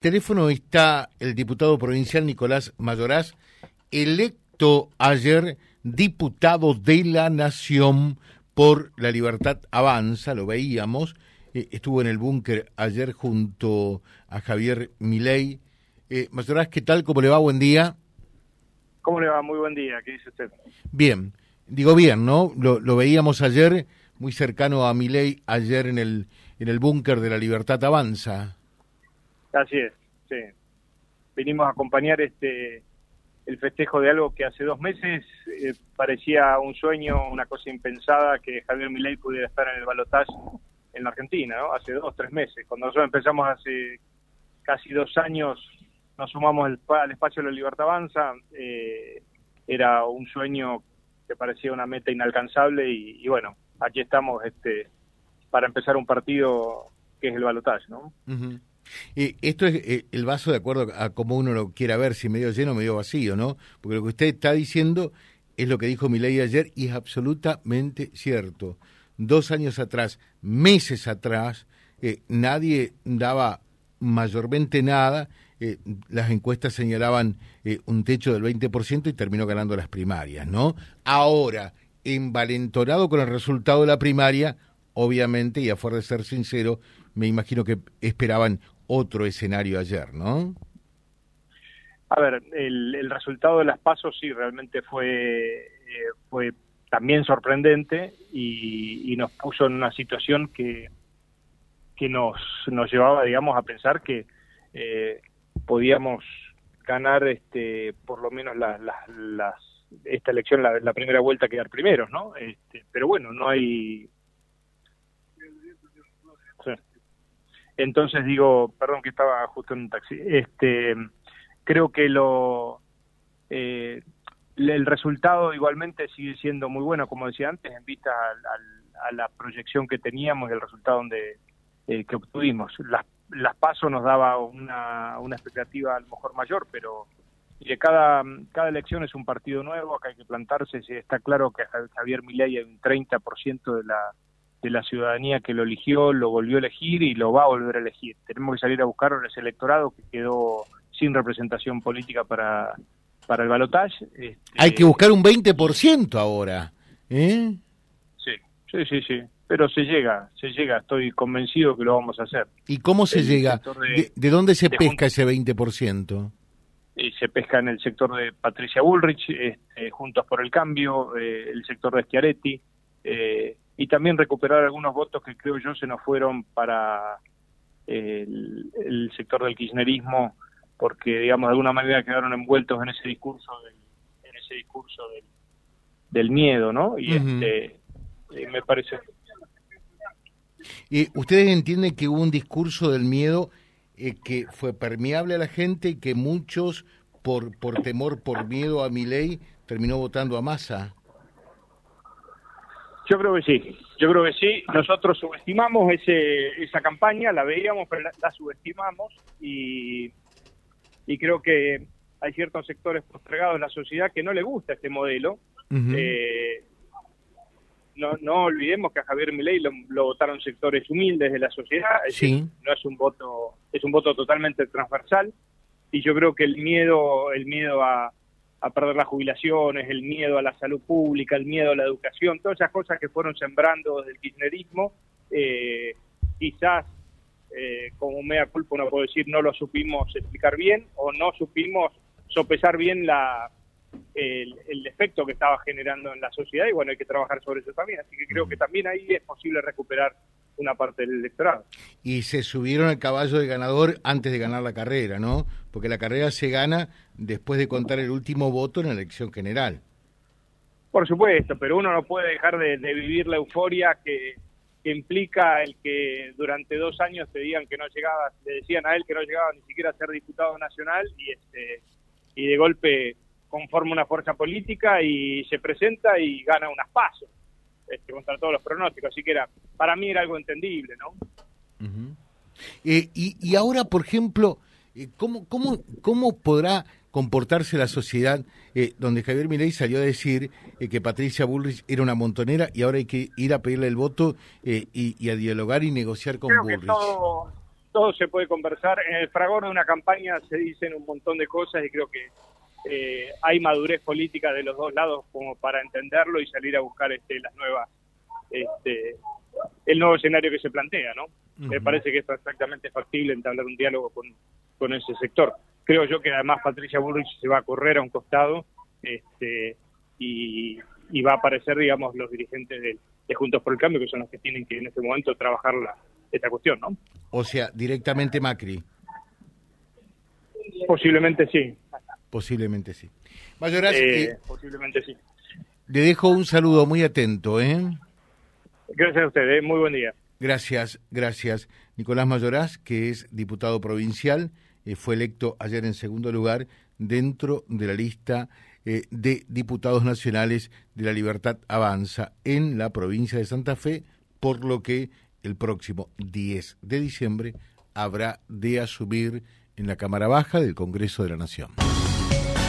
teléfono está el diputado provincial Nicolás Mayoraz, electo ayer diputado de la Nación por la Libertad Avanza, lo veíamos, eh, estuvo en el búnker ayer junto a Javier Milei. Eh, Mayoraz, ¿qué tal? ¿Cómo le va? Buen día. ¿Cómo le va? Muy buen día. ¿Qué dice usted? Bien, digo bien, ¿no? Lo, lo veíamos ayer, muy cercano a Milei, ayer en el, en el búnker de la Libertad Avanza. Así es, sí. Vinimos a acompañar este el festejo de algo que hace dos meses eh, parecía un sueño, una cosa impensada, que Javier Milei pudiera estar en el balotaje en la Argentina, ¿no? Hace dos, tres meses. Cuando nosotros empezamos hace casi dos años, nos sumamos al, al espacio de la Libertad Avanza, eh, era un sueño que parecía una meta inalcanzable y, bueno, aquí estamos este para empezar un partido que es el balotaje, ¿no? Ujú. Eh, esto es eh, el vaso de acuerdo a cómo uno lo quiera ver, si medio lleno o medio vacío, ¿no? Porque lo que usted está diciendo es lo que dijo Milei ayer y es absolutamente cierto. Dos años atrás, meses atrás, eh, nadie daba mayormente nada. eh, las encuestas señalaban un techo del 20% y terminó ganando las primarias, ¿no? Ahora, envalentonado con el resultado de la primaria, obviamente, y a fuerza de ser sincero, me imagino que esperaban otro escenario ayer, ¿no? A ver, el, el resultado de las pasos sí realmente fue, eh, fue también sorprendente y, nos puso en una situación que, que nos, nos llevaba, digamos, a pensar que eh, podíamos ganar este por lo menos las, las, las esta elección, la, la primera vuelta, quedar primeros, ¿no? Este, pero bueno, no hay... Sí. Entonces digo, perdón que estaba justo en un taxi, este, creo que lo eh, el resultado igualmente sigue siendo muy bueno, como decía antes, en vista al, al, a la proyección que teníamos y el resultado donde eh, que obtuvimos. Las, las pasos nos daba una, una expectativa a lo mejor mayor, pero y cada, cada elección es un partido nuevo, acá hay que plantarse, está claro que Javier Milei hay un 30% de la de la ciudadanía que lo eligió, lo volvió a elegir y lo va a volver a elegir. Tenemos que salir a buscar ese electorado que quedó sin representación política para, para el balotaje. Este, Hay que buscar un 20% ahora. ¿eh? Sí, sí, sí, sí. Pero se llega, se llega. Estoy convencido que lo vamos a hacer. ¿Y cómo se El llega? de- ¿De, de dónde se de pesca ese 20%? Y se pesca en el sector de Patricia Bullrich, este, Juntos por el Cambio, eh, el sector de Schiaretti, eh, y también recuperar algunos votos que creo yo se nos fueron para eh, el, el sector del kirchnerismo, porque digamos de alguna manera quedaron envueltos en ese discurso del, en ese discurso del, del miedo, ¿no? Y este eh, me parece ¿Y ¿Ustedes entienden que hubo un discurso del miedo eh, que fue permeable a la gente y que muchos, por, por temor, por miedo a mi ley, terminó votando a Massa? Yo creo que sí, yo creo que sí. Nosotros subestimamos ese, esa campaña, la veíamos, pero la, la subestimamos y, y creo que hay ciertos sectores postergados de la sociedad que no le gusta este modelo. Eh, no, no olvidemos que a Javier Milei lo, lo votaron sectores humildes de la sociedad, es Sí. decir, no es un voto, es un voto totalmente transversal y yo creo que el miedo, el miedo a, a perder las jubilaciones, el miedo a la salud pública, el miedo a la educación, todas esas cosas que fueron sembrando desde el kirchnerismo, eh, quizás eh, como mea culpa uno puede decir no lo supimos explicar bien o no supimos sopesar bien la el, el efecto que estaba generando en la sociedad y bueno hay que trabajar sobre eso también. Así que creo que también ahí es posible recuperar una parte del electorado Y se subieron al caballo del ganador antes de ganar la carrera, ¿no? Porque la carrera se gana después de contar el último voto en la elección general. Por supuesto, pero uno no puede dejar de, de vivir la euforia que, que implica el que durante dos años te digan que no llegaba, le decían a él que no llegaba ni siquiera a ser diputado nacional y este y de golpe conforma una fuerza política y se presenta y gana unas pasos este, contra todos los pronósticos, así que era para mí era algo entendible, ¿no? Ujú. Eh, y, y ahora, por ejemplo, eh, ¿cómo, cómo, ¿cómo podrá comportarse la sociedad eh, donde Javier Milei salió a decir eh, que Patricia Bullrich era una montonera y ahora hay que ir a pedirle el voto eh, y, y a dialogar y negociar con creo que Bullrich? todo todo se puede conversar. En el fragor de una campaña se dicen un montón de cosas y creo que eh, hay madurez política de los dos lados como para entenderlo y salir a buscar este, las nuevas, este, el nuevo escenario que se plantea, ¿no? Me parece que es perfectamente factible entablar un diálogo con, con ese sector. Creo yo que además Patricia Bullrich se va a correr a un costado este, y, va a aparecer, digamos, los dirigentes de, de, Juntos por el Cambio, que son los que tienen que en este momento trabajar la, esta cuestión, ¿no? O sea, directamente Macri. Posiblemente sí. Posiblemente sí. Mayoraz, eh, eh, posiblemente sí. Le dejo un saludo muy atento, ¿eh? Gracias a ustedes, ¿eh? muy buen día. Gracias, gracias. Nicolás Mayoraz, que es diputado provincial, fue electo ayer en segundo lugar dentro de la lista de diputados nacionales de la Libertad Avanza en la provincia de Santa Fe, por lo que el próximo 10 de diciembre habrá de asumir en la Cámara Baja del Congreso de la Nación